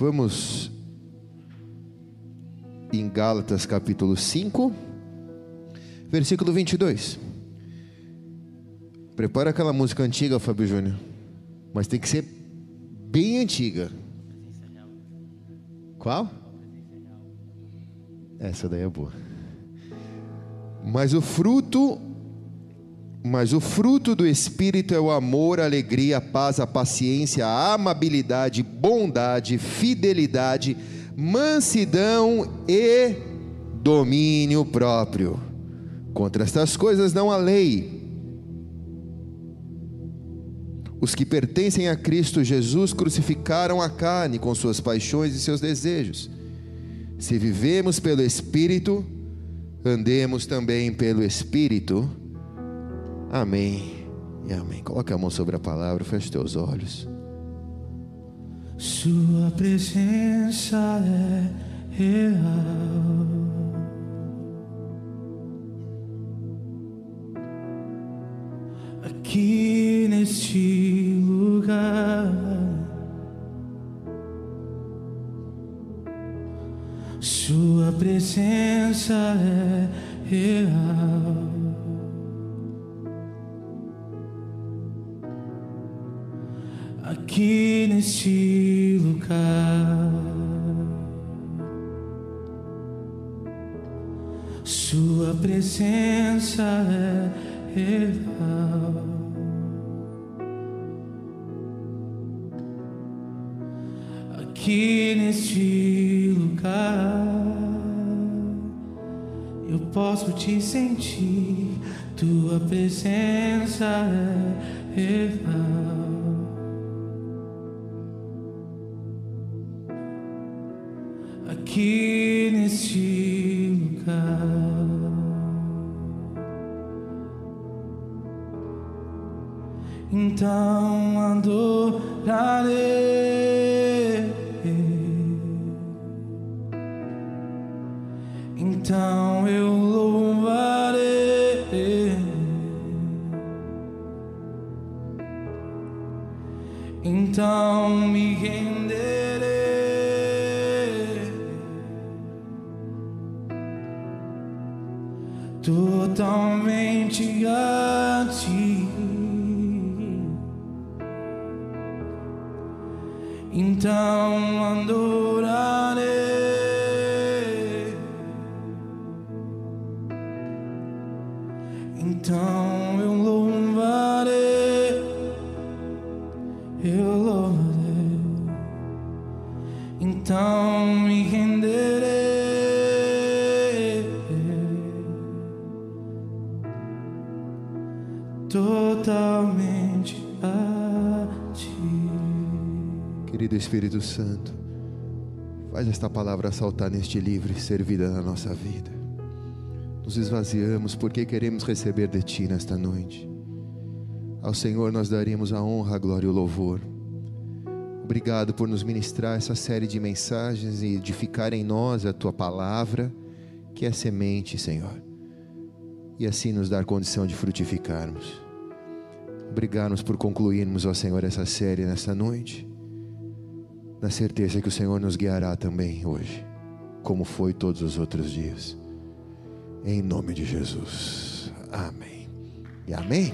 Vamos em Gálatas capítulo 5, versículo 22. Prepara aquela música antiga, Fábio Júnior. Mas tem que ser bem antiga. Qual? Essa daí é boa. Mas o fruto mas o fruto do Espírito é o amor, a alegria, a paz, a paciência, a amabilidade, bondade, fidelidade, mansidão e domínio próprio. Contra estas coisas não há lei. Os que pertencem a Cristo Jesus crucificaram a carne com suas paixões e seus desejos. Se vivemos pelo Espírito, andemos também pelo Espírito. Amém e amém. Coloque a mão sobre a palavra, feche teus olhos. Sua presença é real. Aqui neste lugar, Sua presença é real. Aqui neste lugar. Sua presença é real. Aqui neste lugar, eu posso te sentir. Tua presença é real. Então esta palavra saltar neste livro e ser vida na nossa vida. Nos esvaziamos porque queremos receber de Ti nesta noite. Ao Senhor nós daríamos a honra, a glória e o louvor. Obrigado por nos ministrar essa série de mensagens e edificar em nós a Tua palavra, que é semente, Senhor e assim nos dar condição de frutificarmos. Obrigado por concluirmos, ó Senhor, essa série nesta noite, na certeza que o Senhor nos guiará também hoje, como foi todos os outros dias. Em nome de Jesus. Amém. E amém.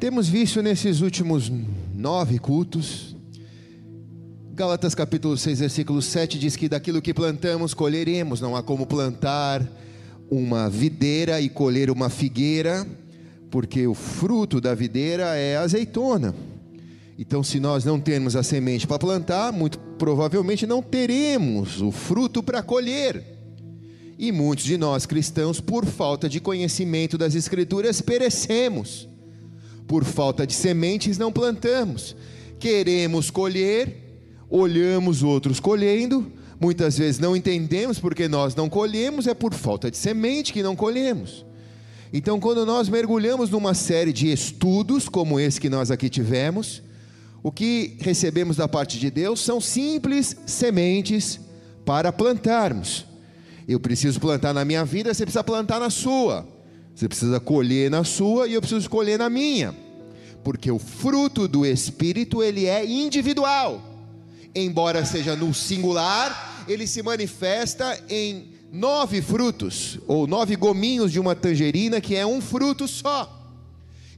Temos visto nesses últimos nove cultos Gálatas capítulo 6, versículo 7 diz que daquilo que plantamos colheremos, não há como plantar uma videira e colher uma figueira, porque o fruto da videira é azeitona. Então, se nós não temos a semente para plantar, muito provavelmente não teremos o fruto para colher. E muitos de nós cristãos, por falta de conhecimento das Escrituras, perecemos. Por falta de sementes, não plantamos. Queremos colher, olhamos outros colhendo, muitas vezes não entendemos porque nós não colhemos, é por falta de semente que não colhemos. Então, quando nós mergulhamos numa série de estudos, como esse que nós aqui tivemos, o que recebemos da parte de Deus são simples sementes para plantarmos. Eu preciso plantar na minha vida, você precisa plantar na sua. Você precisa colher na sua e eu preciso colher na minha. Porque o fruto do espírito, ele é individual. Embora seja no singular, ele se manifesta em nove frutos, ou nove gominhos de uma tangerina, que é um fruto só.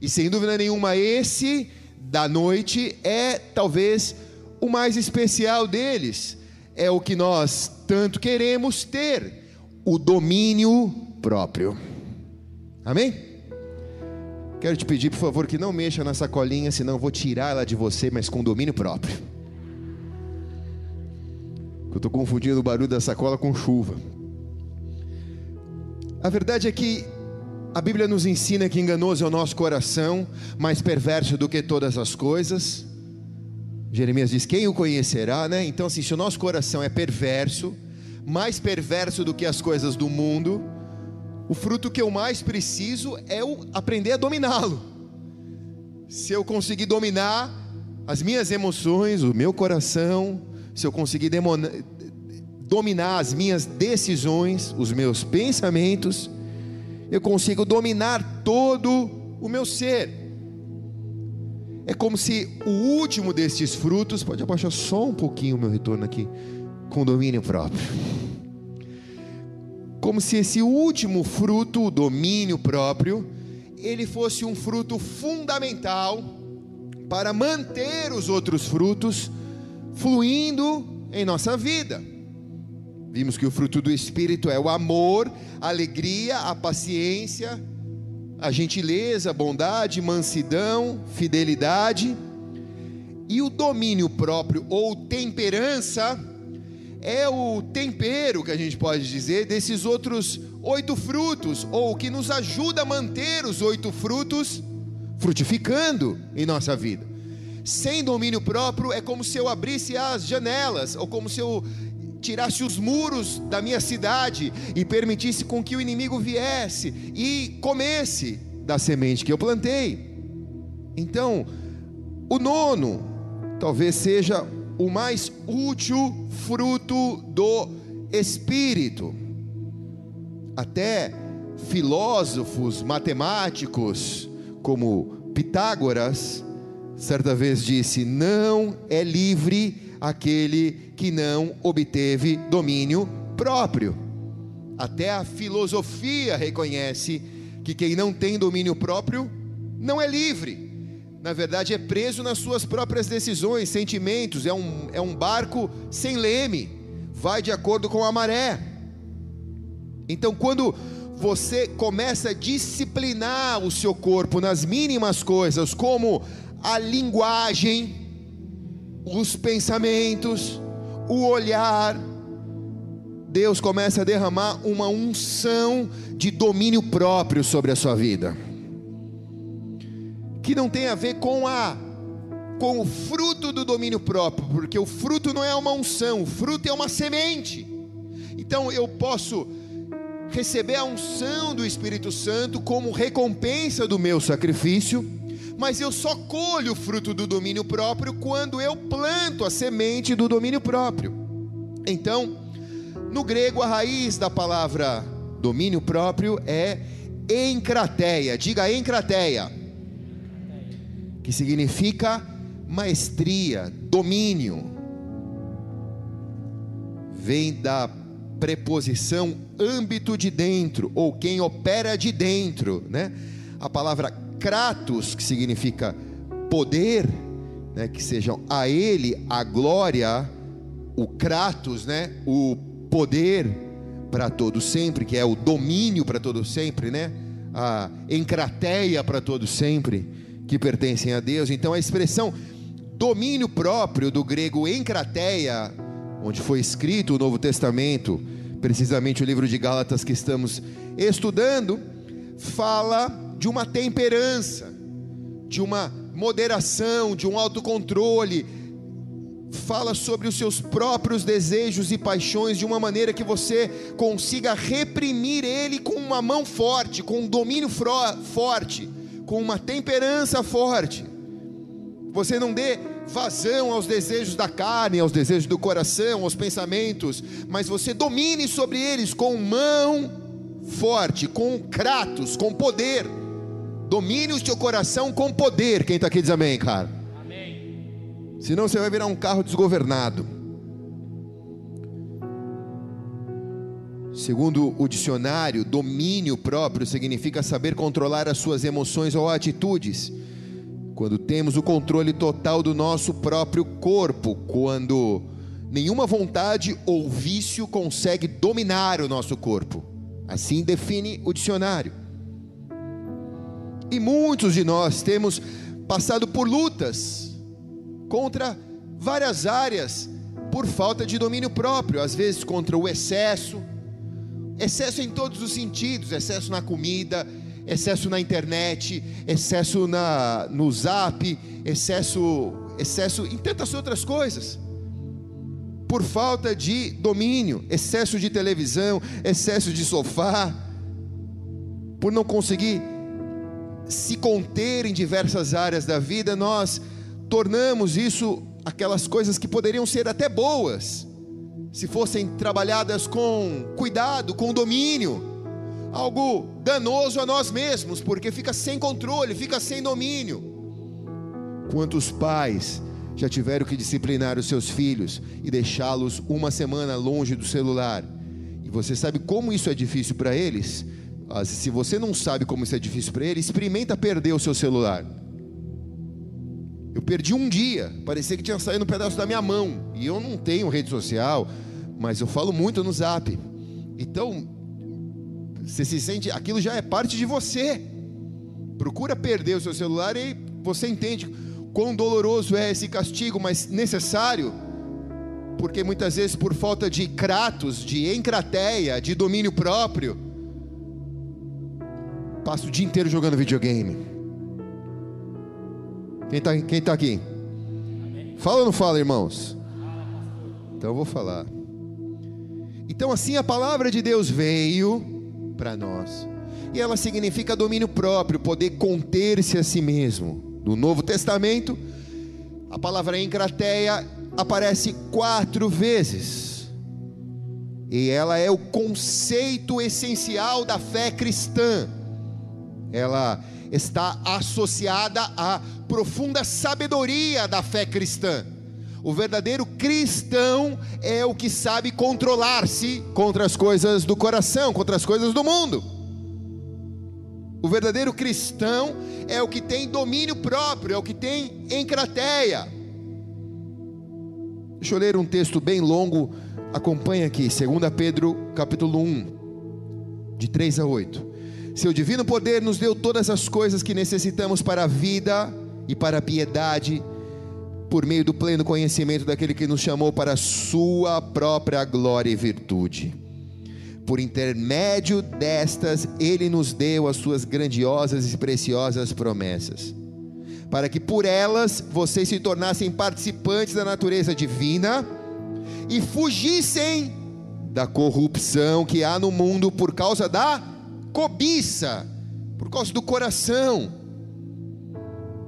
E sem dúvida nenhuma, esse da noite é talvez o mais especial deles. É o que nós tanto queremos ter: o domínio próprio. Amém? Quero te pedir, por favor, que não mexa na sacolinha, senão vou tirar ela de você, mas com domínio próprio. Eu estou confundindo o barulho da sacola com chuva. A verdade é que a Bíblia nos ensina que enganoso é o nosso coração, mais perverso do que todas as coisas. Jeremias diz: Quem o conhecerá, né? Então, assim, se o nosso coração é perverso, mais perverso do que as coisas do mundo, o fruto que eu mais preciso é o aprender a dominá-lo. Se eu conseguir dominar as minhas emoções, o meu coração, se eu conseguir dominar as minhas decisões, os meus pensamentos, eu consigo dominar todo o meu ser. É como se o último destes frutos, pode abaixar só um pouquinho o meu retorno aqui, com domínio próprio. Como se esse último fruto, o domínio próprio, ele fosse um fruto fundamental para manter os outros frutos fluindo em nossa vida. Vimos que o fruto do Espírito é o amor, a alegria, a paciência, a gentileza, a bondade, mansidão, fidelidade. E o domínio próprio ou temperança é o tempero que a gente pode dizer desses outros oito frutos, ou que nos ajuda a manter os oito frutos frutificando em nossa vida. Sem domínio próprio é como se eu abrisse as janelas, ou como se eu tirasse os muros da minha cidade e permitisse com que o inimigo viesse e comesse da semente que eu plantei. Então, o nono talvez seja o mais útil fruto do espírito. Até filósofos matemáticos como Pitágoras certa vez disse: "Não é livre aquele que não obteve domínio próprio. Até a filosofia reconhece que quem não tem domínio próprio não é livre. Na verdade, é preso nas suas próprias decisões, sentimentos, é um, é um barco sem leme, vai de acordo com a maré. Então, quando você começa a disciplinar o seu corpo nas mínimas coisas, como a linguagem, os pensamentos, o olhar, Deus começa a derramar uma unção de domínio próprio sobre a sua vida. Que não tem a ver com a com o fruto do domínio próprio, porque o fruto não é uma unção, o fruto é uma semente. Então eu posso receber a unção do Espírito Santo como recompensa do meu sacrifício mas eu só colho o fruto do domínio próprio quando eu planto a semente do domínio próprio. Então, no grego, a raiz da palavra domínio próprio é encrateia. Diga encrateia, que significa maestria, domínio. Vem da preposição âmbito de dentro, ou quem opera de dentro, né? A palavra Kratos, que significa poder, né, que sejam a ele a glória, o Kratos, né, o poder para todo sempre, que é o domínio para todo sempre, né, a encrateia para todo sempre, que pertencem a Deus. Então a expressão domínio próprio do grego encrateia, onde foi escrito o Novo Testamento, precisamente o livro de Gálatas que estamos estudando, fala de uma temperança, de uma moderação, de um autocontrole. Fala sobre os seus próprios desejos e paixões de uma maneira que você consiga reprimir ele com uma mão forte, com um domínio forte, com uma temperança forte. Você não dê vazão aos desejos da carne, aos desejos do coração, aos pensamentos, mas você domine sobre eles com mão forte, com kratos, com poder. Domine o seu coração com poder. Quem está aqui diz amém, cara. Amém. Senão você vai virar um carro desgovernado. Segundo o dicionário, domínio próprio significa saber controlar as suas emoções ou atitudes. Quando temos o controle total do nosso próprio corpo, quando nenhuma vontade ou vício consegue dominar o nosso corpo. Assim define o dicionário. E muitos de nós temos passado por lutas contra várias áreas por falta de domínio próprio, às vezes contra o excesso, excesso em todos os sentidos, excesso na comida, excesso na internet, excesso na no Zap, excesso excesso em tantas outras coisas. Por falta de domínio, excesso de televisão, excesso de sofá, por não conseguir se conter em diversas áreas da vida, nós tornamos isso aquelas coisas que poderiam ser até boas, se fossem trabalhadas com cuidado, com domínio, algo danoso a nós mesmos, porque fica sem controle, fica sem domínio. Quantos pais já tiveram que disciplinar os seus filhos e deixá-los uma semana longe do celular? E você sabe como isso é difícil para eles? Se você não sabe como isso é difícil para eles, experimenta perder o seu celular. Eu perdi um dia, parecia que tinha saído um pedaço da minha mão. E eu não tenho rede social, mas eu falo muito no zap. Então, você se sente, aquilo já é parte de você. Procura perder o seu celular e você entende quão doloroso é esse castigo, mas necessário, porque muitas vezes por falta de kratos, de encrateia, de domínio próprio, passa o dia inteiro jogando videogame. Quem está quem tá aqui? Fala ou não fala, irmãos? Então eu vou falar. Então, assim, a palavra de Deus veio para nós, e ela significa domínio próprio, poder conter-se a si mesmo. No Novo Testamento, a palavra encrateia aparece quatro vezes, e ela é o conceito essencial da fé cristã. Ela está associada à profunda sabedoria da fé cristã. O verdadeiro cristão é o que sabe controlar-se contra as coisas do coração, contra as coisas do mundo. O verdadeiro cristão é o que tem domínio próprio, é o que tem encrateia. Deixa eu ler um texto bem longo, acompanha aqui, 2 Pedro capítulo 1, de 3 a 8. Seu divino poder nos deu todas as coisas que necessitamos para a vida e para a piedade, por meio do pleno conhecimento daquele que nos chamou para a sua própria glória e virtude. Por intermédio destas, ele nos deu as suas grandiosas e preciosas promessas, para que por elas vocês se tornassem participantes da natureza divina e fugissem da corrupção que há no mundo por causa da cobiça, por causa do coração.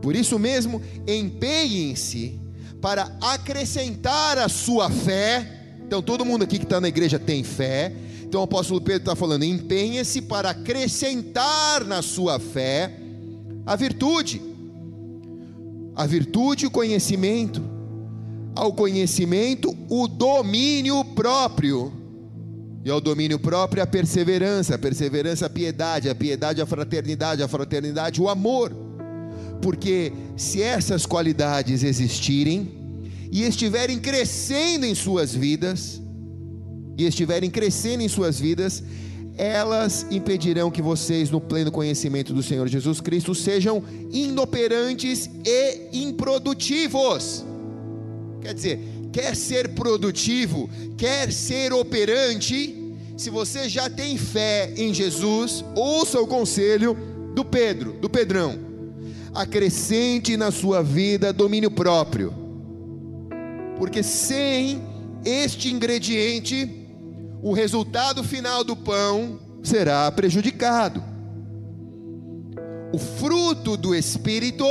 Por isso mesmo, empenhem-se para acrescentar a sua fé. Então, todo mundo aqui que está na igreja tem fé. Então, o apóstolo Pedro está falando: empenhe-se para acrescentar na sua fé a virtude. A virtude, o conhecimento. Ao conhecimento, o domínio próprio e ao domínio próprio, a perseverança, a perseverança, a piedade, a piedade, a fraternidade, a fraternidade, o amor. Porque se essas qualidades existirem e estiverem crescendo em suas vidas, e estiverem crescendo em suas vidas, elas impedirão que vocês, no pleno conhecimento do Senhor Jesus Cristo, sejam inoperantes e improdutivos. Quer dizer, quer ser produtivo, quer ser operante, se você já tem fé em Jesus, ouça o conselho do Pedro, do Pedrão. Acrescente na sua vida domínio próprio. Porque sem este ingrediente, o resultado final do pão será prejudicado. O fruto do espírito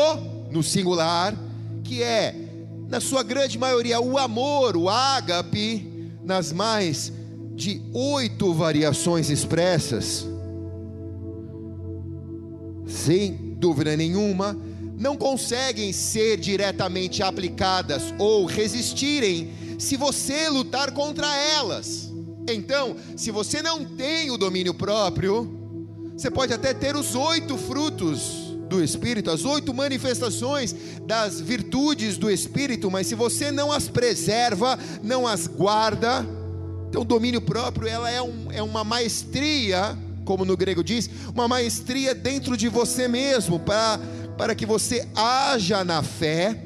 no singular, que é na sua grande maioria, o amor, o ágape, nas mais de oito variações expressas, sem dúvida nenhuma, não conseguem ser diretamente aplicadas ou resistirem se você lutar contra elas. Então, se você não tem o domínio próprio, você pode até ter os oito frutos do Espírito, as oito manifestações das virtudes do Espírito, mas se você não as preserva, não as guarda, então domínio próprio ela é, um, é uma maestria, como no grego diz, uma maestria dentro de você mesmo, para, para que você haja na fé,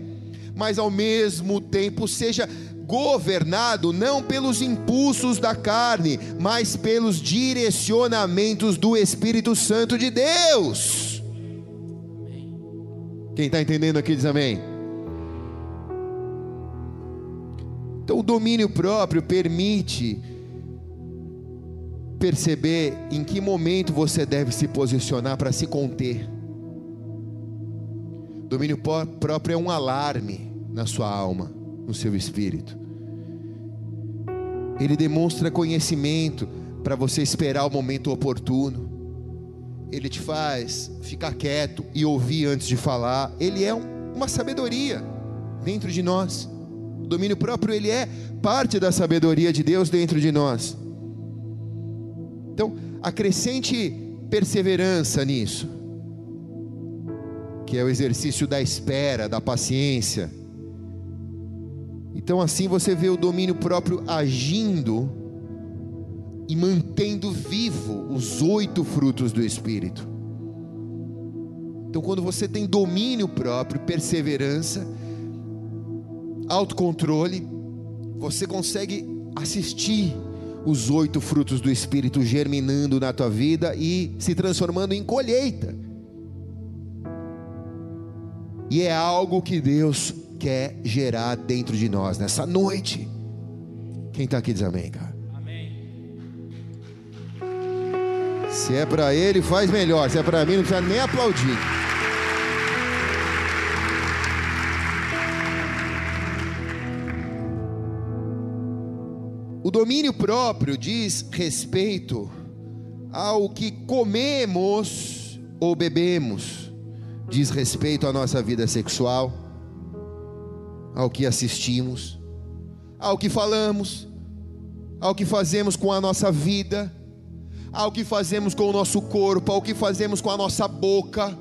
mas ao mesmo tempo seja governado não pelos impulsos da carne, mas pelos direcionamentos do Espírito Santo de Deus. Quem está entendendo aqui diz amém. Então, o domínio próprio permite perceber em que momento você deve se posicionar para se conter. Domínio próprio é um alarme na sua alma, no seu espírito. Ele demonstra conhecimento para você esperar o momento oportuno. Ele te faz ficar quieto e ouvir antes de falar. Ele é um, uma sabedoria dentro de nós. O domínio próprio ele é parte da sabedoria de Deus dentro de nós. Então, acrescente perseverança nisso, que é o exercício da espera, da paciência então assim você vê o domínio próprio agindo e mantendo vivo os oito frutos do Espírito. Então quando você tem domínio próprio, perseverança, autocontrole, você consegue assistir os oito frutos do Espírito germinando na tua vida e se transformando em colheita. E é algo que Deus quer gerar dentro de nós nessa noite. Quem está aqui diz amém, cara. Se é para ele, faz melhor. Se é para mim, não precisa nem aplaudir. O domínio próprio diz respeito ao que comemos ou bebemos, diz respeito à nossa vida sexual, ao que assistimos, ao que falamos, ao que fazemos com a nossa vida, ao que fazemos com o nosso corpo, ao que fazemos com a nossa boca,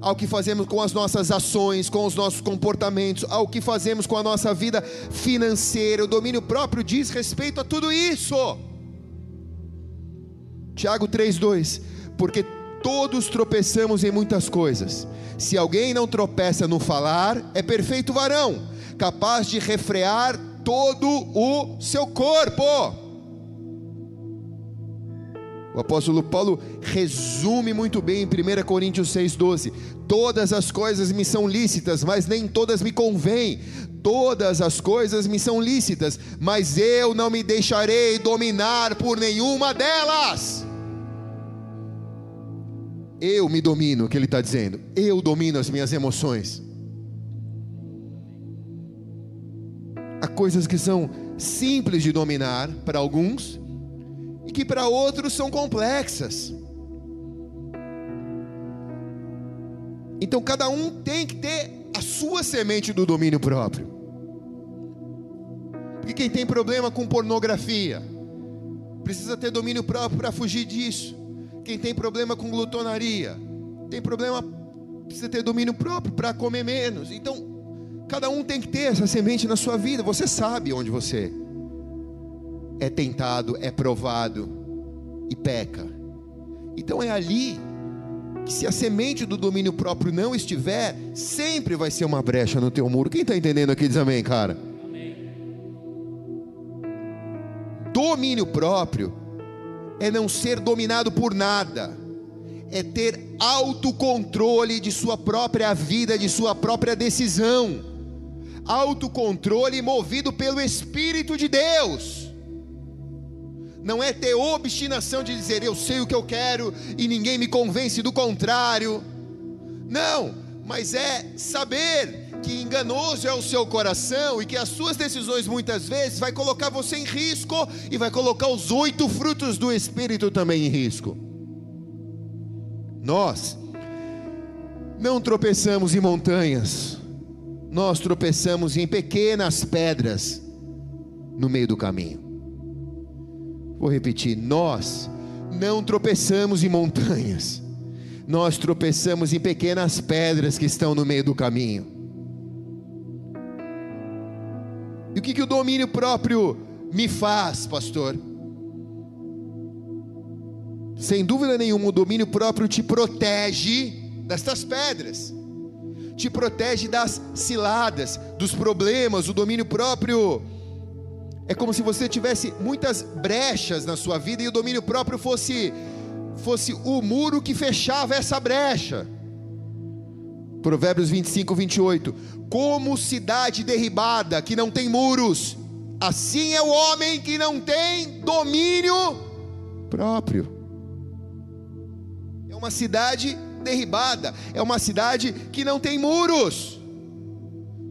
ao que fazemos com as nossas ações, com os nossos comportamentos, ao que fazemos com a nossa vida financeira. O domínio próprio diz respeito a tudo isso. Tiago 3:2, porque todos tropeçamos em muitas coisas. Se alguém não tropeça no falar, é perfeito varão capaz de refrear todo o seu corpo. O apóstolo Paulo resume muito bem em 1 Coríntios 6,12: Todas as coisas me são lícitas, mas nem todas me convêm. Todas as coisas me são lícitas, mas eu não me deixarei dominar por nenhuma delas. Eu me domino, o que ele está dizendo. Eu domino as minhas emoções. Há coisas que são simples de dominar para alguns e que para outros são complexas. Então cada um tem que ter a sua semente do domínio próprio. Porque quem tem problema com pornografia precisa ter domínio próprio para fugir disso. Quem tem problema com glutonaria tem problema precisa ter domínio próprio para comer menos. Então Cada um tem que ter essa semente na sua vida. Você sabe onde você é tentado, é provado e peca. Então é ali que se a semente do domínio próprio não estiver, sempre vai ser uma brecha no teu muro. Quem está entendendo aqui diz amém, cara? Domínio próprio é não ser dominado por nada, é ter autocontrole de sua própria vida, de sua própria decisão autocontrole movido pelo Espírito de Deus. Não é ter obstinação de dizer eu sei o que eu quero e ninguém me convence do contrário. Não, mas é saber que enganoso é o seu coração e que as suas decisões muitas vezes vai colocar você em risco e vai colocar os oito frutos do Espírito também em risco. Nós Não tropeçamos em montanhas, nós tropeçamos em pequenas pedras no meio do caminho. Vou repetir: nós não tropeçamos em montanhas, nós tropeçamos em pequenas pedras que estão no meio do caminho. E o que, que o domínio próprio me faz, pastor? Sem dúvida nenhuma, o domínio próprio te protege destas pedras, te protege das ciladas, dos problemas. O domínio próprio é como se você tivesse muitas brechas na sua vida e o domínio próprio fosse fosse o muro que fechava essa brecha. Provérbios 25, 28. Como cidade derribada que não tem muros, assim é o homem que não tem domínio próprio uma cidade derribada, é uma cidade que não tem muros.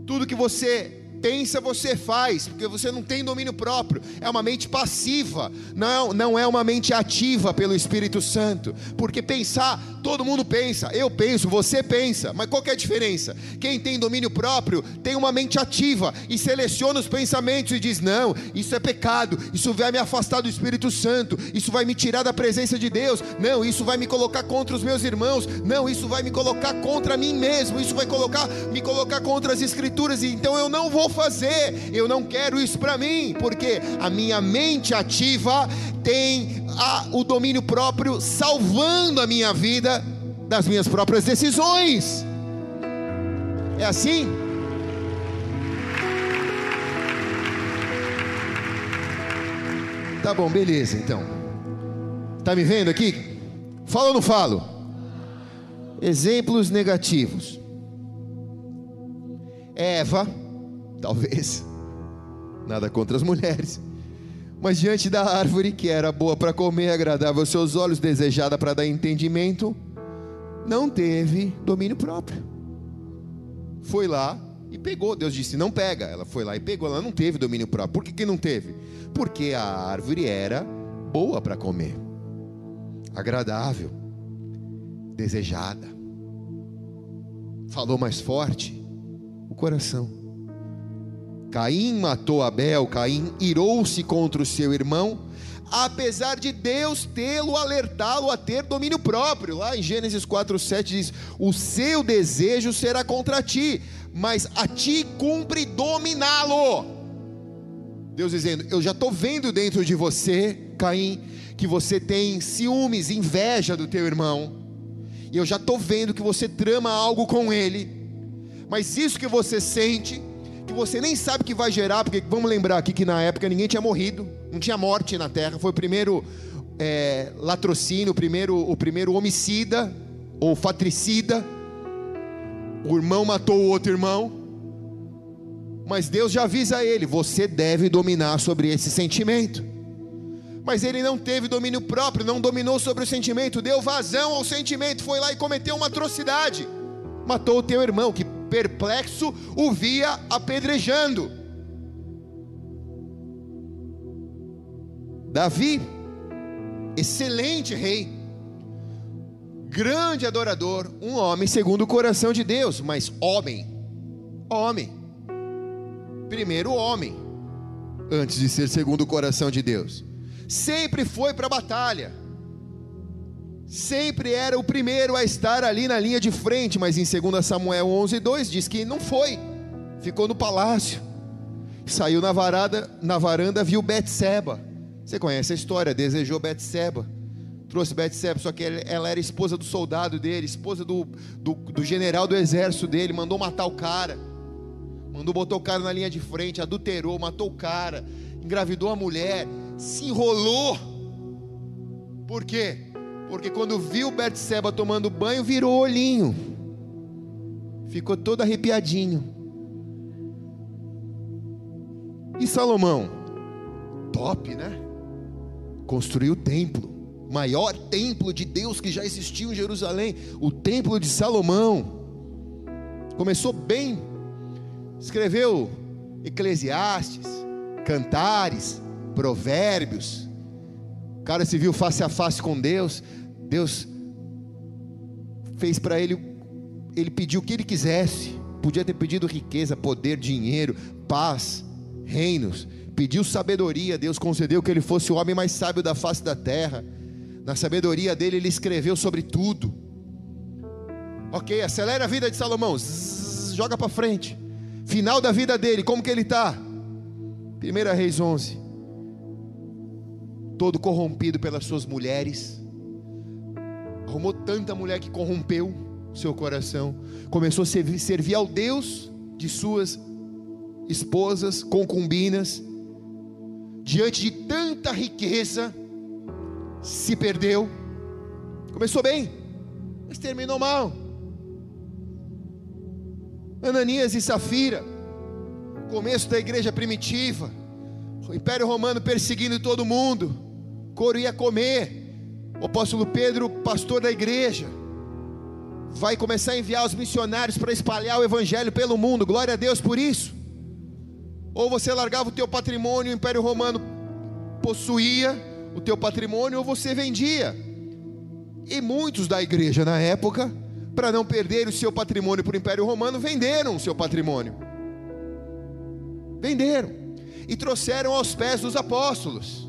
Tudo que você pensa, você faz, porque você não tem domínio próprio, é uma mente passiva, não, não é uma mente ativa pelo Espírito Santo, porque pensar, todo mundo pensa, eu penso, você pensa, mas qual é a diferença? Quem tem domínio próprio tem uma mente ativa e seleciona os pensamentos e diz: não, isso é pecado, isso vai me afastar do Espírito Santo, isso vai me tirar da presença de Deus, não, isso vai me colocar contra os meus irmãos, não, isso vai me colocar contra mim mesmo, isso vai colocar, me colocar contra as Escrituras, e então eu não vou fazer, eu não quero isso para mim, porque a minha mente ativa tem a, o domínio próprio, salvando a minha vida das minhas próprias decisões. É assim? Tá bom, beleza então. Tá me vendo aqui? Falo ou não falo? Exemplos negativos. Eva talvez, nada contra as mulheres, mas diante da árvore que era boa para comer, agradável aos seus olhos, desejada para dar entendimento, não teve domínio próprio. Foi lá e pegou. Deus disse: não pega. Ela foi lá e pegou. Ela não teve domínio próprio. Por que, que não teve? Porque a árvore era boa para comer, agradável, desejada. Falou mais forte o coração. Caim matou Abel, Caim irou-se contra o seu irmão, apesar de Deus tê-lo alertá-lo a ter domínio próprio. Lá em Gênesis 4:7 diz: "O seu desejo será contra ti, mas a ti cumpre dominá-lo." Deus dizendo: "Eu já estou vendo dentro de você, Caim, que você tem ciúmes, inveja do teu irmão. E eu já estou vendo que você trama algo com ele. Mas isso que você sente que você nem sabe que vai gerar, porque vamos lembrar aqui que na época ninguém tinha morrido, não tinha morte na terra, foi o primeiro é, latrocínio, o primeiro, o primeiro homicida ou fatricida. O irmão matou o outro irmão, mas Deus já avisa ele: você deve dominar sobre esse sentimento. Mas ele não teve domínio próprio, não dominou sobre o sentimento, deu vazão ao sentimento, foi lá e cometeu uma atrocidade, matou o teu irmão, que perplexo, o via apedrejando. Davi, excelente rei, grande adorador, um homem segundo o coração de Deus, mas homem, homem, primeiro homem, antes de ser segundo o coração de Deus, sempre foi para a batalha, sempre era o primeiro a estar ali na linha de frente, mas em 2 Samuel 11:2 diz que não foi. Ficou no palácio. Saiu na varanda, na varanda viu Betseba. Você conhece a história, desejou Betseba. Trouxe Betseba, só que ela era esposa do soldado dele, esposa do, do, do general do exército dele, mandou matar o cara. Mandou botar o cara na linha de frente, adulterou, matou o cara, engravidou a mulher, se enrolou. Por quê? Porque quando viu Betseba tomando banho, virou olhinho. Ficou todo arrepiadinho. E Salomão? Top, né? Construiu o templo. Maior templo de Deus que já existiu em Jerusalém. O templo de Salomão. Começou bem. Escreveu Eclesiastes, Cantares, Provérbios. O cara se viu face a face com Deus. Deus fez para ele ele pediu o que ele quisesse. Podia ter pedido riqueza, poder, dinheiro, paz, reinos. Pediu sabedoria, Deus concedeu que ele fosse o homem mais sábio da face da terra. Na sabedoria dele, ele escreveu sobre tudo. Ok, acelera a vida de Salomão, Zzz, joga para frente. Final da vida dele, como que ele está? 1 Reis 11. Todo corrompido pelas suas mulheres. Arrumou tanta mulher que corrompeu seu coração. Começou a servir, servir ao Deus de suas esposas, concubinas. Diante de tanta riqueza, se perdeu. Começou bem, mas terminou mal. Ananias e Safira, começo da igreja primitiva, o Império Romano perseguindo todo mundo, couro ia comer. O apóstolo Pedro, pastor da igreja, vai começar a enviar os missionários para espalhar o evangelho pelo mundo. Glória a Deus por isso. Ou você largava o teu patrimônio, o Império Romano possuía o teu patrimônio, ou você vendia. E muitos da igreja na época, para não perder o seu patrimônio para o Império Romano, venderam o seu patrimônio. Venderam e trouxeram aos pés dos apóstolos.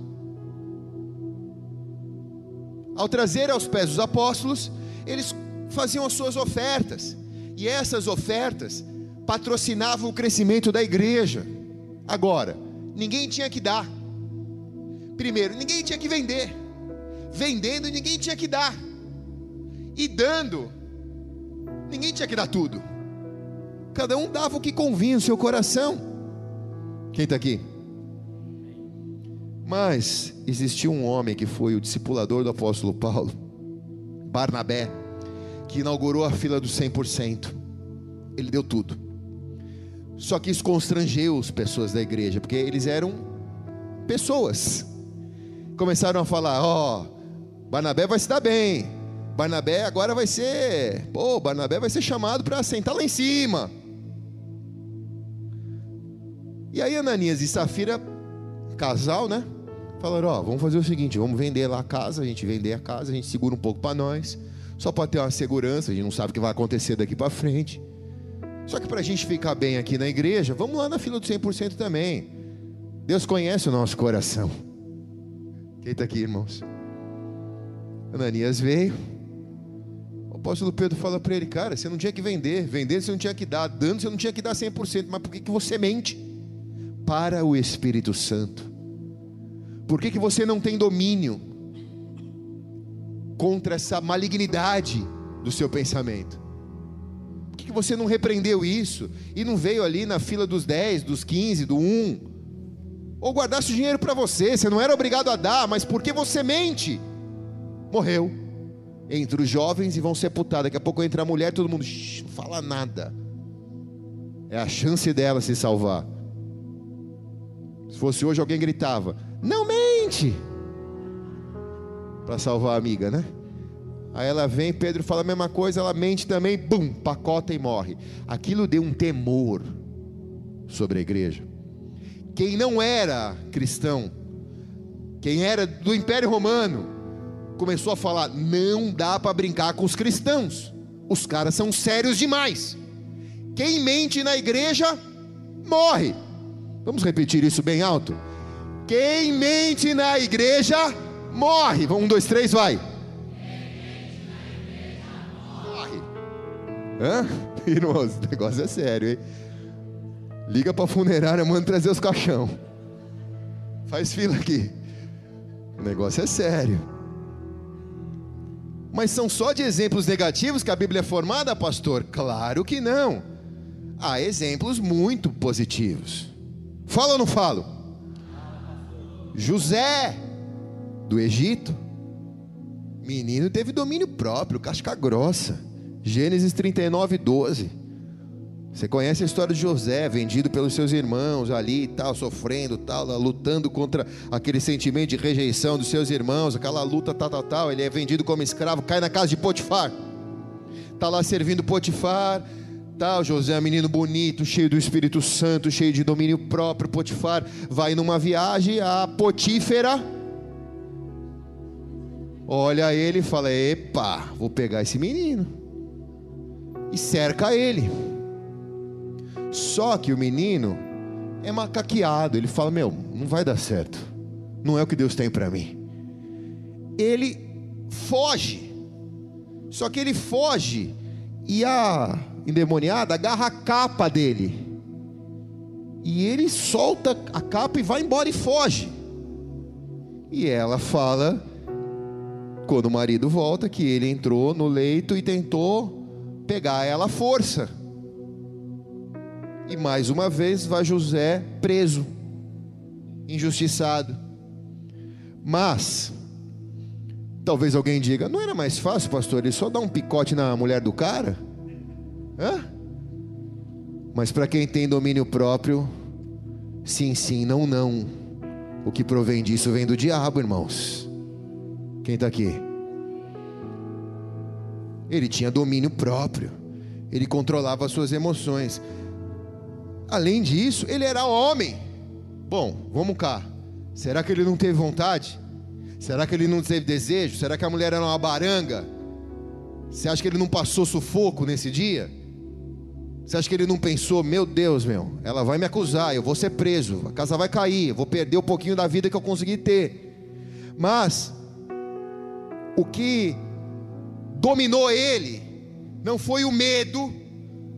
Ao trazer aos pés dos apóstolos, eles faziam as suas ofertas, e essas ofertas patrocinavam o crescimento da igreja. Agora, ninguém tinha que dar. Primeiro, ninguém tinha que vender. Vendendo, ninguém tinha que dar. E dando, ninguém tinha que dar tudo. Cada um dava o que convinha no seu coração. Quem está aqui? Mas existiu um homem que foi o discipulador do apóstolo Paulo, Barnabé, que inaugurou a fila dos 100%. Ele deu tudo. Só que isso constrangeu as pessoas da igreja, porque eles eram pessoas. Começaram a falar: Ó, oh, Barnabé vai se dar bem. Barnabé agora vai ser, pô, Barnabé vai ser chamado para sentar lá em cima. E aí Ananias e Safira, casal, né? Falaram, ó, vamos fazer o seguinte, vamos vender lá a casa, a gente vender a casa, a gente segura um pouco para nós, só para ter uma segurança, a gente não sabe o que vai acontecer daqui para frente. Só que para a gente ficar bem aqui na igreja, vamos lá na fila do 100% também. Deus conhece o nosso coração. Quem está aqui, irmãos? Ananias veio. O apóstolo Pedro fala para ele, cara, você não tinha que vender, vender você não tinha que dar, dando você não tinha que dar 100%, mas por que, que você mente? Para o Espírito Santo. Por que, que você não tem domínio contra essa malignidade do seu pensamento? Por que, que você não repreendeu isso e não veio ali na fila dos 10, dos 15, do 1? Ou guardasse o dinheiro para você, você não era obrigado a dar, mas porque você mente, morreu. Entre os jovens e vão sepultar. Daqui a pouco entra a mulher, todo mundo shh, não fala nada. É a chance dela se salvar. Se fosse hoje, alguém gritava: Não mente! Para salvar a amiga, né? Aí ela vem, Pedro fala a mesma coisa, ela mente também, bum, pacota e morre. Aquilo deu um temor sobre a igreja. Quem não era cristão, quem era do Império Romano, começou a falar: não dá para brincar com os cristãos, os caras são sérios demais. Quem mente na igreja, morre. Vamos repetir isso bem alto? Quem mente na igreja, morre. Um, dois, três, vai. Morre. Hã? Irmãos, o negócio é sério, hein? Liga para a funerária, manda trazer os caixão. Faz fila aqui. O negócio é sério. Mas são só de exemplos negativos que a Bíblia é formada, pastor? Claro que não. Há exemplos muito positivos. Fala ou não falo? José, do Egito, menino teve domínio próprio, casca grossa. Gênesis 39, 12. Você conhece a história de José, vendido pelos seus irmãos ali e tal, sofrendo tal, lutando contra aquele sentimento de rejeição dos seus irmãos, aquela luta tal, tal, tal. Ele é vendido como escravo, cai na casa de Potifar. Está lá servindo Potifar, tal. José é um menino bonito, cheio do Espírito Santo, cheio de domínio próprio. Potifar vai numa viagem, a Potífera olha ele e fala: Epa, vou pegar esse menino. e cerca ele. Só que o menino é macaqueado, ele fala: Meu, não vai dar certo, não é o que Deus tem para mim. Ele foge, só que ele foge e a endemoniada agarra a capa dele. E ele solta a capa e vai embora e foge. E ela fala, quando o marido volta, que ele entrou no leito e tentou pegar ela à força. E mais uma vez vai José preso, injustiçado. Mas, talvez alguém diga: não era mais fácil, pastor, ele só dá um picote na mulher do cara? Hã? Mas para quem tem domínio próprio, sim, sim, não, não. O que provém disso vem do diabo, irmãos. Quem está aqui? Ele tinha domínio próprio, ele controlava as suas emoções. Além disso, ele era homem. Bom, vamos cá. Será que ele não teve vontade? Será que ele não teve desejo? Será que a mulher era uma baranga? Você acha que ele não passou sufoco nesse dia? Você acha que ele não pensou, meu Deus, meu, ela vai me acusar, eu vou ser preso, a casa vai cair, eu vou perder um pouquinho da vida que eu consegui ter. Mas o que dominou ele não foi o medo,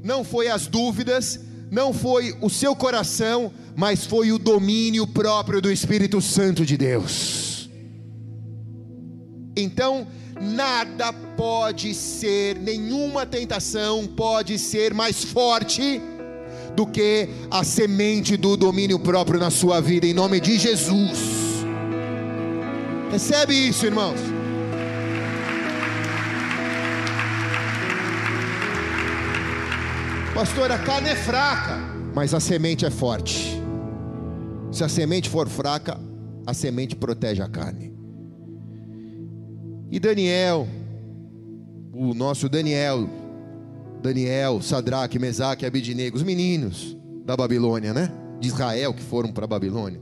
não foi as dúvidas, não foi o seu coração, mas foi o domínio próprio do Espírito Santo de Deus. Então, nada pode ser, nenhuma tentação pode ser mais forte do que a semente do domínio próprio na sua vida, em nome de Jesus. Recebe isso, irmãos. Pastor, a carne é fraca, mas a semente é forte. Se a semente for fraca, a semente protege a carne. E Daniel, o nosso Daniel, Daniel, Sadraque, Mesaque Abidnego, os meninos da Babilônia, né? De Israel que foram para a Babilônia.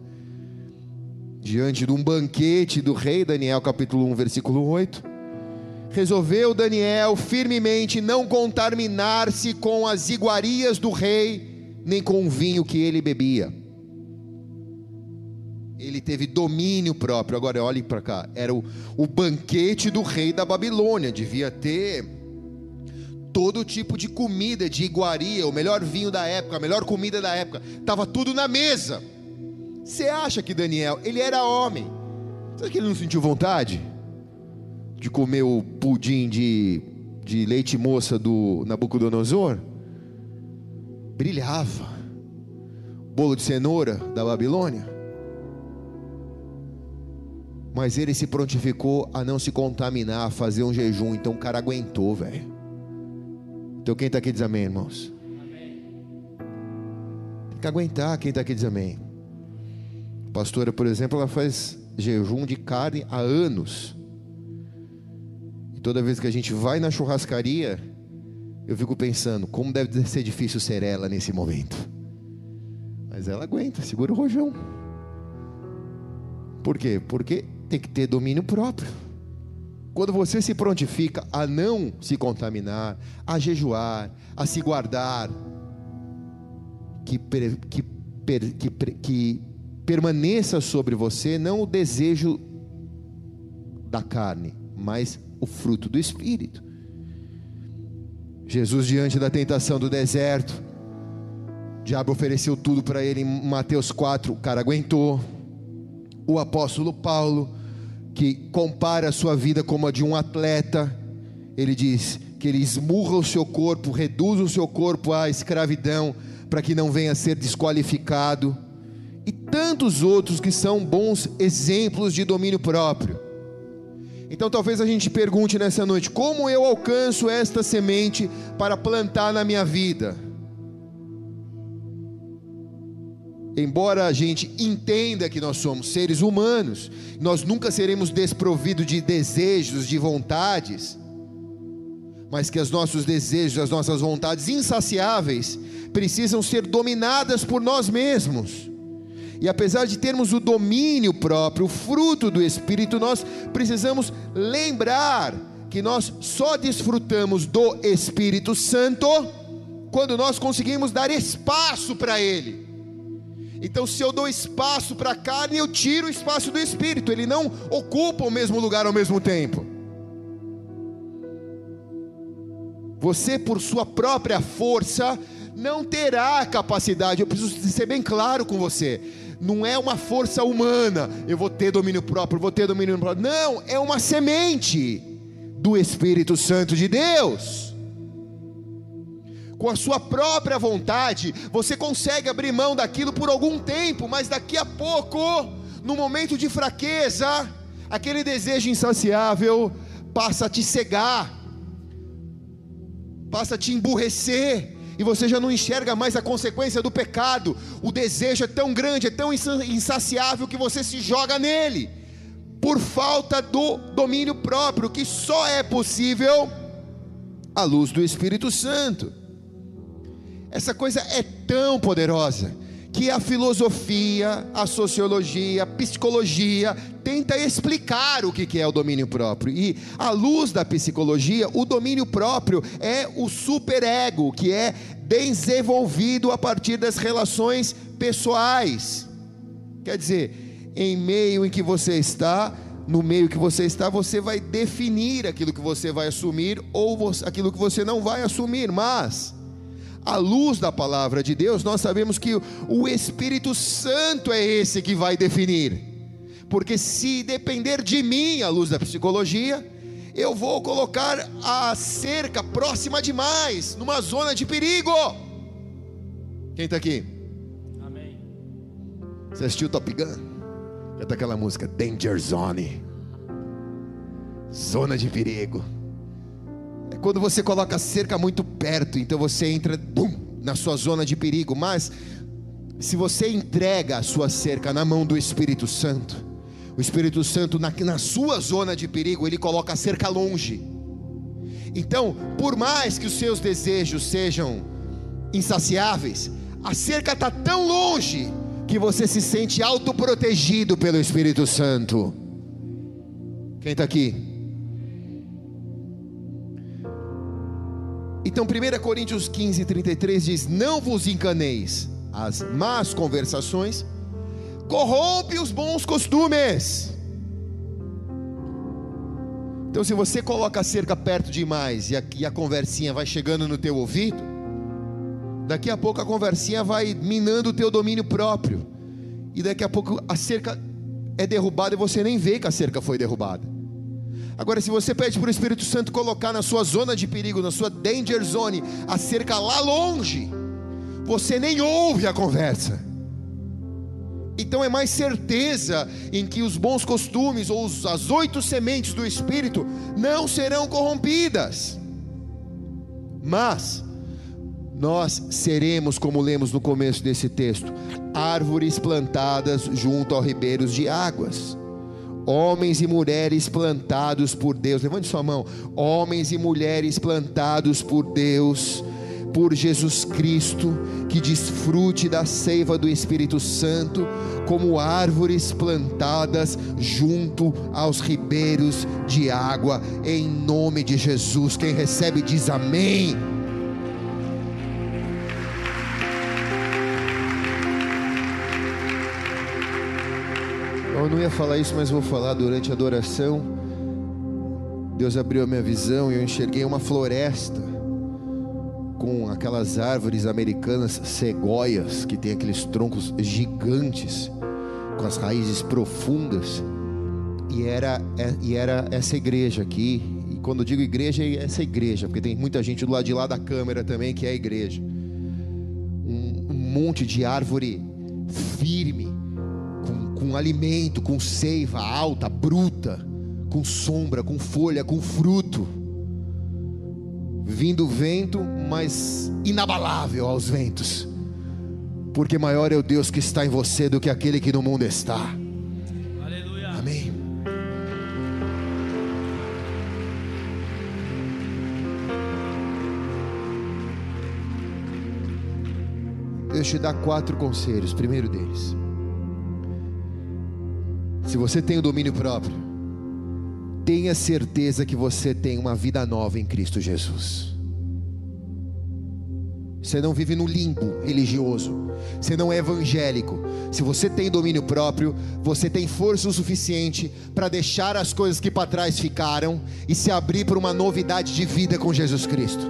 Diante de um banquete do rei, Daniel capítulo 1, versículo 8. Resolveu Daniel firmemente não contaminar-se com as iguarias do rei, nem com o vinho que ele bebia ele teve domínio próprio. Agora olhem para cá, era o, o banquete do rei da Babilônia, devia ter todo tipo de comida, de iguaria, o melhor vinho da época, a melhor comida da época, estava tudo na mesa. Você acha que Daniel, ele era homem? Será que ele não sentiu vontade de comer o pudim de, de leite moça do Nabucodonosor? Brilhava. Bolo de cenoura da Babilônia? Mas ele se prontificou a não se contaminar, a fazer um jejum. Então o cara aguentou, velho. Então quem está aqui diz amém, irmãos? Amém. Tem que aguentar. Quem está aqui diz amém? A pastora, por exemplo, ela faz jejum de carne há anos. E toda vez que a gente vai na churrascaria, eu fico pensando, como deve ser difícil ser ela nesse momento. Mas ela aguenta, segura o rojão. Por quê? Porque tem que ter domínio próprio. Quando você se prontifica a não se contaminar, a jejuar, a se guardar, que, que, que, que permaneça sobre você não o desejo da carne, mas o fruto do Espírito. Jesus, diante da tentação do deserto, o diabo ofereceu tudo para ele em Mateus 4, o cara aguentou. O apóstolo Paulo que compara a sua vida como a de um atleta, ele diz que ele esmurra o seu corpo, reduz o seu corpo à escravidão, para que não venha a ser desqualificado, e tantos outros que são bons exemplos de domínio próprio. Então talvez a gente pergunte nessa noite: como eu alcanço esta semente para plantar na minha vida? Embora a gente entenda que nós somos seres humanos, nós nunca seremos desprovidos de desejos, de vontades, mas que os nossos desejos, as nossas vontades insaciáveis precisam ser dominadas por nós mesmos. E apesar de termos o domínio próprio, o fruto do Espírito, nós precisamos lembrar que nós só desfrutamos do Espírito Santo quando nós conseguimos dar espaço para Ele. Então, se eu dou espaço para a carne, eu tiro o espaço do Espírito, ele não ocupa o mesmo lugar ao mesmo tempo. Você, por sua própria força, não terá capacidade. Eu preciso ser bem claro com você. Não é uma força humana. Eu vou ter domínio próprio, vou ter domínio próprio. Não, é uma semente do Espírito Santo de Deus. Com a sua própria vontade, você consegue abrir mão daquilo por algum tempo, mas daqui a pouco, no momento de fraqueza, aquele desejo insaciável passa a te cegar, passa a te emburrecer, e você já não enxerga mais a consequência do pecado. O desejo é tão grande, é tão insaciável que você se joga nele, por falta do domínio próprio, que só é possível à luz do Espírito Santo. Essa coisa é tão poderosa que a filosofia, a sociologia, a psicologia tenta explicar o que é o domínio próprio. E à luz da psicologia, o domínio próprio é o superego, que é desenvolvido a partir das relações pessoais. Quer dizer, em meio em que você está, no meio que você está, você vai definir aquilo que você vai assumir ou aquilo que você não vai assumir, mas à luz da palavra de Deus, nós sabemos que o Espírito Santo é esse que vai definir. Porque se depender de mim, à luz da psicologia, eu vou colocar a cerca próxima demais, numa zona de perigo. Quem está aqui? Amém. Você assistiu Top Gun? Canta aquela música Danger Zone. Zona de perigo. É quando você coloca a cerca muito perto, então você entra bum, na sua zona de perigo. Mas se você entrega a sua cerca na mão do Espírito Santo, o Espírito Santo na, na sua zona de perigo, ele coloca a cerca longe. Então, por mais que os seus desejos sejam insaciáveis, a cerca está tão longe que você se sente autoprotegido pelo Espírito Santo. Quem está aqui? Então, 1 Coríntios 15, 33 diz: Não vos encaneis, as más conversações corrompe os bons costumes. Então, se você coloca a cerca perto demais e a, e a conversinha vai chegando no teu ouvido, daqui a pouco a conversinha vai minando o teu domínio próprio, e daqui a pouco a cerca é derrubada e você nem vê que a cerca foi derrubada. Agora, se você pede para o Espírito Santo colocar na sua zona de perigo, na sua danger zone, a cerca lá longe, você nem ouve a conversa. Então é mais certeza em que os bons costumes ou as oito sementes do Espírito não serão corrompidas. Mas nós seremos, como lemos no começo desse texto, árvores plantadas junto aos ribeiros de águas homens e mulheres plantados por Deus. Levante sua mão. Homens e mulheres plantados por Deus, por Jesus Cristo, que desfrute da seiva do Espírito Santo, como árvores plantadas junto aos ribeiros de água, em nome de Jesus. Quem recebe diz amém. Eu não ia falar isso, mas vou falar durante a adoração. Deus abriu a minha visão e eu enxerguei uma floresta com aquelas árvores americanas cegonhas que tem aqueles troncos gigantes com as raízes profundas. E era, é, e era essa igreja aqui. E quando eu digo igreja, é essa igreja, porque tem muita gente do lado de lá da câmera também que é a igreja. Um, um monte de árvore firme com alimento, com seiva alta, bruta, com sombra, com folha, com fruto. Vindo vento, mas inabalável aos ventos. Porque maior é o Deus que está em você do que aquele que no mundo está. Aleluia. Amém. Deus te dá quatro conselhos. Primeiro deles se você tem o domínio próprio, tenha certeza que você tem uma vida nova em Cristo Jesus. Você não vive no limbo religioso. Você não é evangélico. Se você tem domínio próprio, você tem força o suficiente para deixar as coisas que para trás ficaram e se abrir para uma novidade de vida com Jesus Cristo.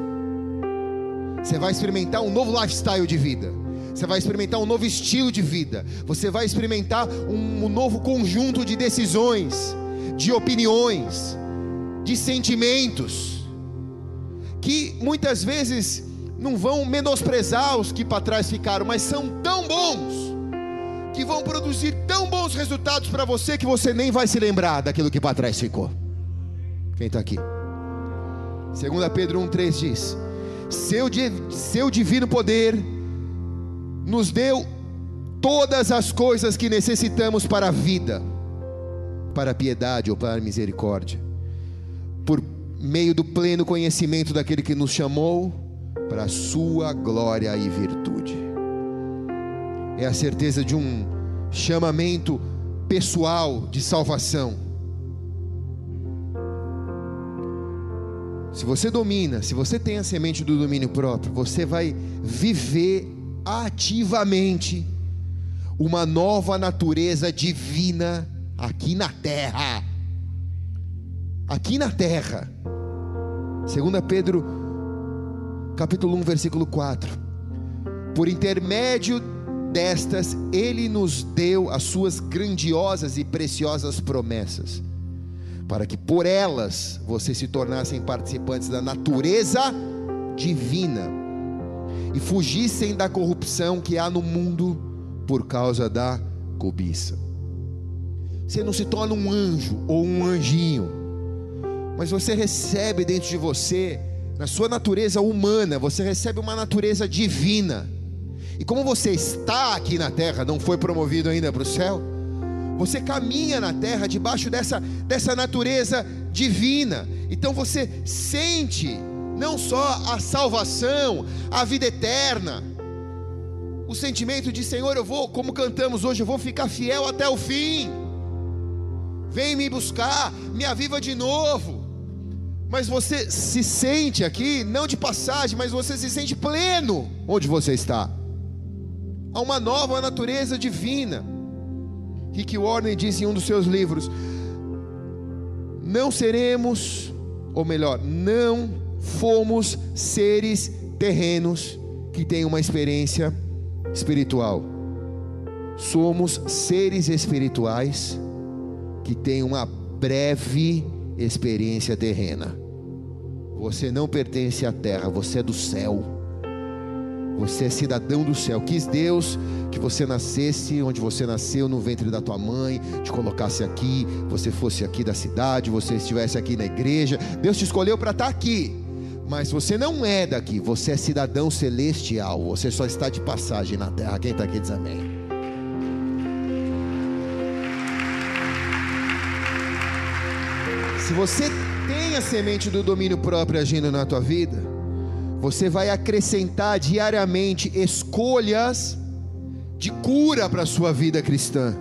Você vai experimentar um novo lifestyle de vida. Você vai experimentar um novo estilo de vida. Você vai experimentar um, novo conjunto de decisões, de opiniões, de sentimentos, que muitas vezes não vão menosprezar os que para trás ficaram, mas são tão bons que vão produzir tão bons resultados para você que você nem vai se lembrar daquilo que para trás ficou. Quem está aqui? 2 Pedro 1,3 diz: seu, seu divino poder nos deu todas as coisas que necessitamos para a vida, para a piedade ou para a misericórdia, por meio do pleno conhecimento daquele que nos chamou para a sua glória e virtude. É a certeza de um chamamento pessoal de salvação. Se você domina, se você tem a semente do domínio próprio, você vai viver ativamente uma nova natureza divina aqui na terra. Aqui na terra. 2 Pedro capítulo 1, versículo 4. Por intermédio destas, ele nos deu as suas grandiosas e preciosas promessas, para que por elas vocês se tornassem participantes da natureza divina e fugissem da corrupção que há no mundo por causa da cobiça. Você não se torna um anjo ou um anjinho, mas você recebe dentro de você na sua natureza humana, você recebe uma natureza divina. E como você está aqui na terra, não foi promovido ainda para o céu, você caminha na terra debaixo dessa, dessa natureza divina. Então você sente não só a salvação, a vida eterna, o sentimento de Senhor, eu vou, como cantamos hoje, eu vou ficar fiel até o fim. Vem me buscar, me aviva de novo mas você se sente aqui, não de passagem, mas você se sente pleno onde você está. Há uma nova natureza divina. Rick Warren diz em um dos seus livros: Não seremos, ou melhor, não fomos seres terrenos que têm uma experiência espiritual. Somos seres espirituais que têm uma breve experiência terrena. Você não pertence à terra, você é do céu. Você é cidadão do céu. Quis Deus que você nascesse onde você nasceu, no ventre da tua mãe, te colocasse aqui, você fosse aqui da cidade, você estivesse aqui na igreja. Deus te escolheu para estar tá aqui. Mas você não é daqui, você é cidadão celestial. Você só está de passagem na terra. Quem está aqui diz amém. Se você tem a semente do domínio próprio agindo na tua vida, você vai acrescentar diariamente escolhas de cura para a sua vida cristã.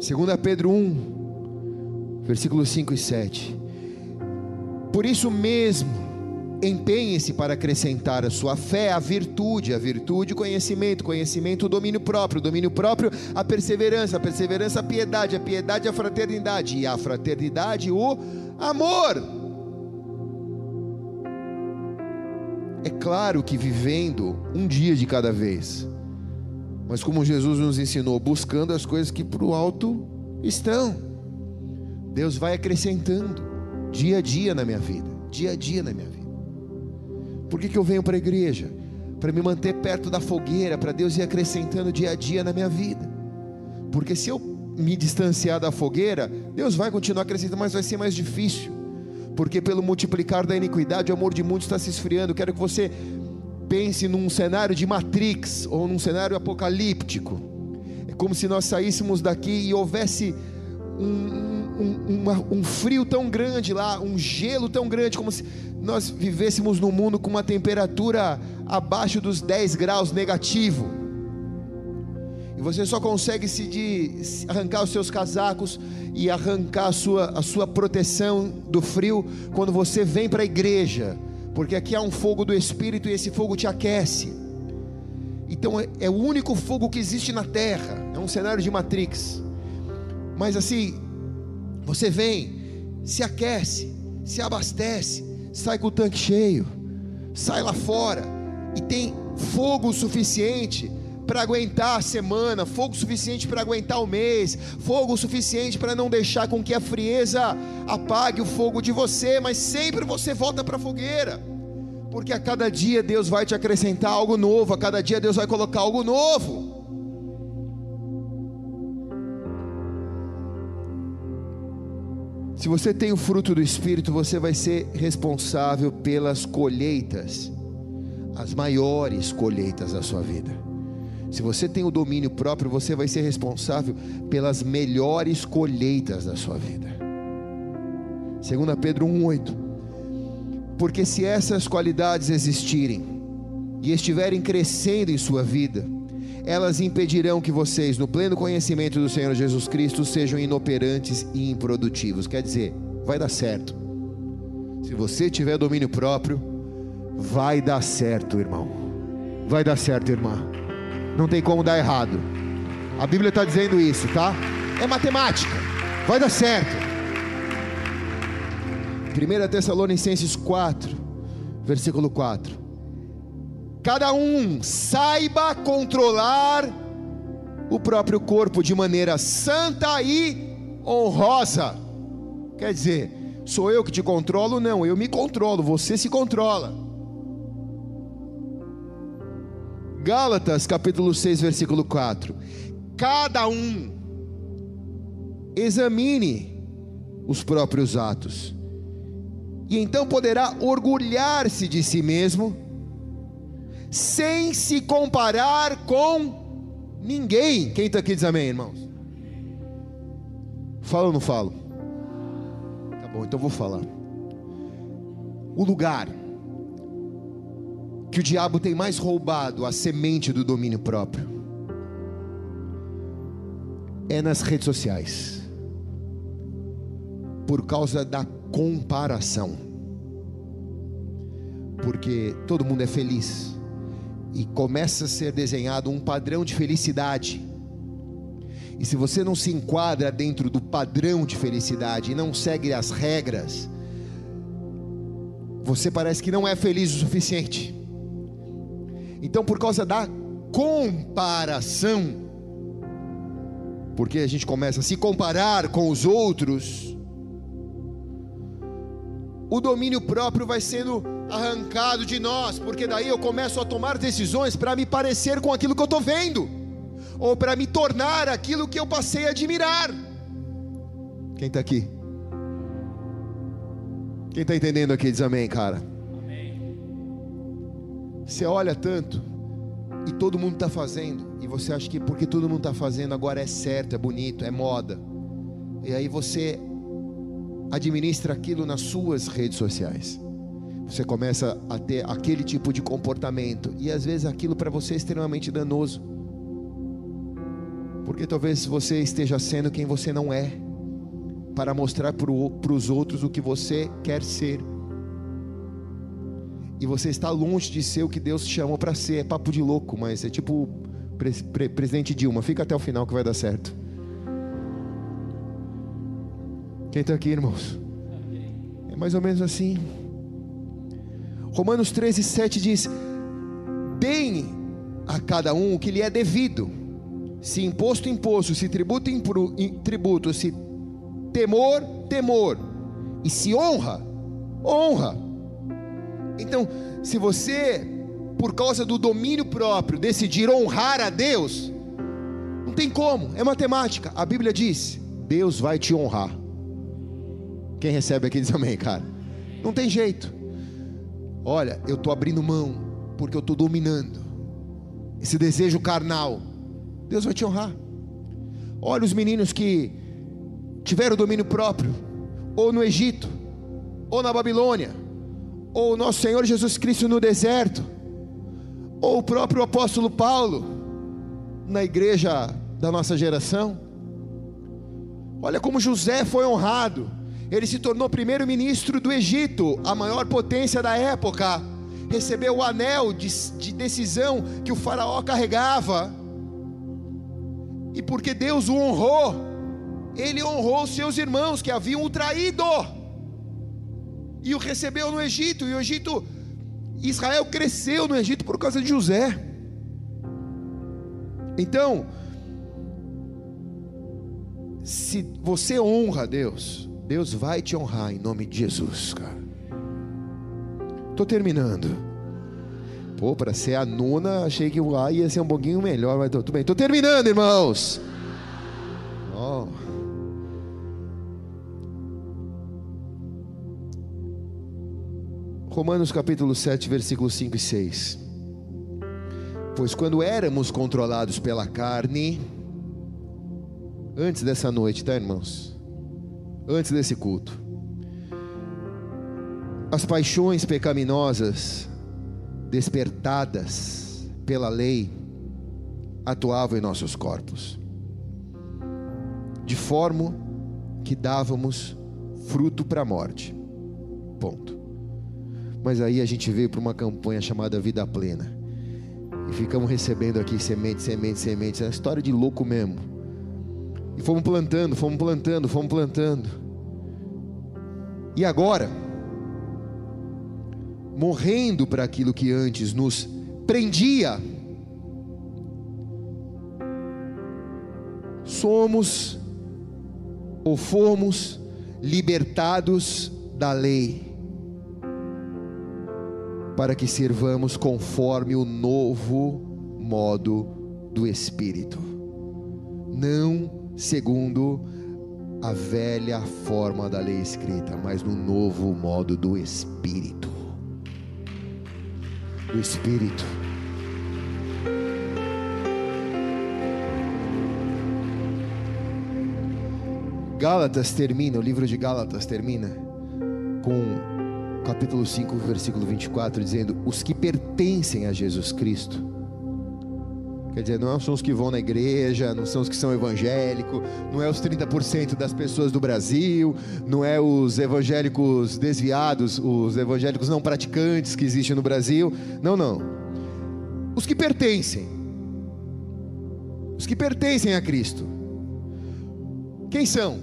2 Pedro 1, versículos 5 e 7. Por isso mesmo, Empenhe-se para acrescentar a sua fé a virtude, a virtude, conhecimento, conhecimento, o domínio próprio, o domínio próprio, a perseverança, a perseverança, a piedade, a piedade, a fraternidade, e a fraternidade, o amor. É claro que vivendo um dia de cada vez, mas como Jesus nos ensinou, buscando as coisas que para o alto estão, Deus vai acrescentando dia a dia na minha vida, dia a dia na minha vida. Por que, que eu venho para a igreja? Para me manter perto da fogueira, para Deus ir acrescentando dia a dia na minha vida. Porque se eu me distanciar da fogueira, Deus vai continuar acrescentando, mas vai ser mais difícil. Porque pelo multiplicar da iniquidade, o amor de muitos está se esfriando. Quero que você pense num cenário de Matrix ou num cenário apocalíptico. É como se nós saíssemos daqui e houvesse um, um, um frio tão grande lá, um gelo tão grande, como se nós vivêssemos num mundo com uma temperatura abaixo dos 10 graus negativo. E você só consegue se, de, arrancar os seus casacos e arrancar a sua, a sua proteção do frio quando você vem para a igreja, porque aqui há um fogo do Espírito e esse fogo te aquece. Então é, é o único fogo que existe na terra, é um cenário de Matrix. Mas assim, você vem, se aquece, se abastece, sai com o tanque cheio, sai lá fora e tem fogo suficiente para aguentar a semana, fogo suficiente para aguentar o mês, fogo suficiente para não deixar com que a frieza apague o fogo de você, mas sempre você volta para a fogueira. Porque a cada dia Deus vai te acrescentar algo novo, a cada dia Deus vai colocar algo novo. Se você tem o fruto do Espírito, você vai ser responsável pelas colheitas, as maiores colheitas da sua vida. Se você tem o domínio próprio, você vai ser responsável pelas melhores colheitas da sua vida. 2 Pedro 1,8. Porque se essas qualidades existirem e estiverem crescendo em sua vida, elas impedirão que vocês, no pleno conhecimento do Senhor Jesus Cristo, sejam inoperantes e improdutivos. Quer dizer, vai dar certo. Se você tiver domínio próprio, vai dar certo, irmão. Vai dar certo, irmã não tem como dar errado. A Bíblia está dizendo isso, tá? É matemática, vai dar certo. 1 Tessalonicenses 4, versículo 4. Cada um saiba controlar o próprio corpo de maneira santa e honrosa. Quer dizer, sou eu que te controlo? Não, eu me controlo, você se controla. Gálatas capítulo 6, versículo 4. Cada um examine os próprios atos, e então poderá orgulhar-se de si mesmo, sem se comparar com ninguém. Quem está aqui diz amém, irmãos? Fala ou não falo? Tá bom, então vou falar. O lugar que o diabo tem mais roubado a semente do domínio próprio é nas redes sociais, por causa da comparação, porque todo mundo é feliz e começa a ser desenhado um padrão de felicidade. E se você não se enquadra dentro do padrão de felicidade e não segue as regras, você parece que não é feliz o suficiente. Então, por causa da comparação, porque a gente começa a se comparar com os outros, o domínio próprio vai sendo arrancado de nós, porque daí eu começo a tomar decisões para me parecer com aquilo que eu estou vendo, ou para me tornar aquilo que eu passei a admirar. Quem está aqui? Quem está entendendo aqui diz amém, cara. Você olha tanto e todo mundo está fazendo, e você acha que porque todo mundo está fazendo agora é certo, é bonito, é moda, e aí você administra aquilo nas suas redes sociais. Você começa a ter aquele tipo de comportamento, e às vezes aquilo para você é extremamente danoso, porque talvez você esteja sendo quem você não é, para mostrar para os outros o que você quer ser e você está longe de ser o que Deus chamou para ser. É papo de louco, mas é tipo pre pre presidente Dilma. Fica até o final que vai dar certo. Quem está aqui, irmãos? É mais ou menos assim. Romanos 13, 7 diz: Deem a cada um o que lhe é devido, se imposto, imposto, se tributo, tributo, se temor, temor, e se honra, honra. Então, se você, por causa do domínio próprio, decidir honrar a Deus, não tem como, é matemática. A Bíblia diz: Deus vai te honrar. Quem recebe aqui diz amém, cara. Não tem jeito. Olha, eu estou abrindo mão, porque eu estou dominando esse desejo carnal. Deus vai te honrar. Olha os meninos que tiveram domínio próprio, ou no Egito, ou na Babilônia ou nosso Senhor Jesus Cristo no deserto, ou o próprio apóstolo Paulo, na igreja da nossa geração. Olha como José foi honrado. Ele se tornou primeiro-ministro do Egito, a maior potência da época. Recebeu o anel de, de decisão que o Faraó carregava. E porque Deus o honrou, ele honrou seus irmãos que haviam o traído. E o recebeu no Egito. E o Egito, Israel cresceu no Egito por causa de José. Então, se você honra Deus, Deus vai te honrar em nome de Jesus, cara. Tô terminando. Pô, para ser a nona, achei que o A ia ser um pouquinho melhor, mas tudo bem. Tô terminando, irmãos. Oh. Romanos capítulo 7, versículos 5 e 6. Pois quando éramos controlados pela carne, antes dessa noite, tá, irmãos? Antes desse culto, as paixões pecaminosas despertadas pela lei atuavam em nossos corpos, de forma que dávamos fruto para a morte. Ponto. Mas aí a gente veio para uma campanha chamada Vida Plena. E ficamos recebendo aqui semente, semente, semente. É uma história de louco mesmo. E fomos plantando, fomos plantando, fomos plantando. E agora, morrendo para aquilo que antes nos prendia, somos ou fomos libertados da lei para que servamos conforme o novo modo do Espírito, não segundo a velha forma da lei escrita, mas no novo modo do Espírito. Do Espírito. Gálatas termina, o livro de Gálatas termina com capítulo 5, versículo 24, dizendo: Os que pertencem a Jesus Cristo. Quer dizer, não são os que vão na igreja, não são os que são evangélicos, não é os 30% das pessoas do Brasil, não é os evangélicos desviados, os evangélicos não praticantes que existem no Brasil. Não, não. Os que pertencem. Os que pertencem a Cristo. Quem são?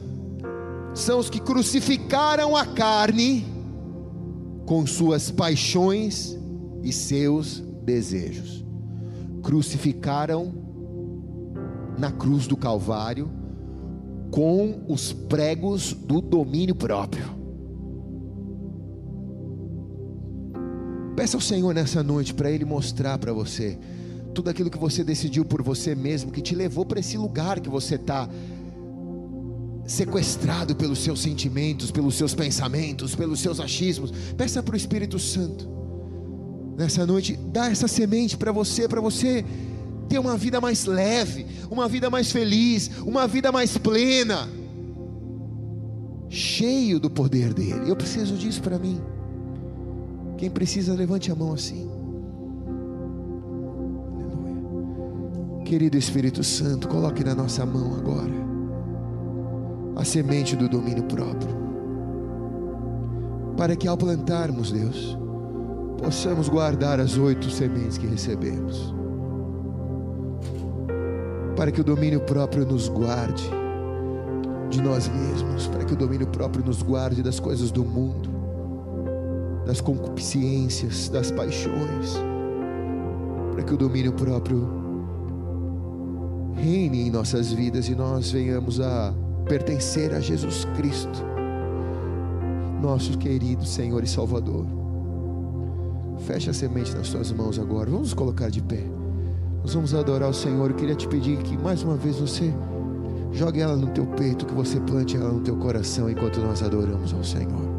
São os que crucificaram a carne com suas paixões e seus desejos. Crucificaram na cruz do Calvário com os pregos do domínio próprio. Peça ao Senhor nessa noite para Ele mostrar para você tudo aquilo que você decidiu por você mesmo, que te levou para esse lugar que você está sequestrado pelos seus sentimentos, pelos seus pensamentos, pelos seus achismos. Peça para o Espírito Santo, nessa noite, dá essa semente para você, para você ter uma vida mais leve, uma vida mais feliz, uma vida mais plena, cheio do poder dEle. Eu preciso disso para mim. Quem precisa, levante a mão assim. Aleluia. Querido Espírito Santo, coloque na nossa mão agora a semente do domínio próprio. Para que ao plantarmos, Deus, possamos guardar as oito sementes que recebemos. Para que o domínio próprio nos guarde de nós mesmos, para que o domínio próprio nos guarde das coisas do mundo, das concupiscências, das paixões, para que o domínio próprio reine em nossas vidas e nós venhamos a pertencer a Jesus Cristo, nosso querido Senhor e Salvador. Feche a semente nas suas mãos agora. Vamos colocar de pé. Nós vamos adorar o Senhor. Eu queria te pedir que mais uma vez você jogue ela no teu peito, que você plante ela no teu coração enquanto nós adoramos ao Senhor.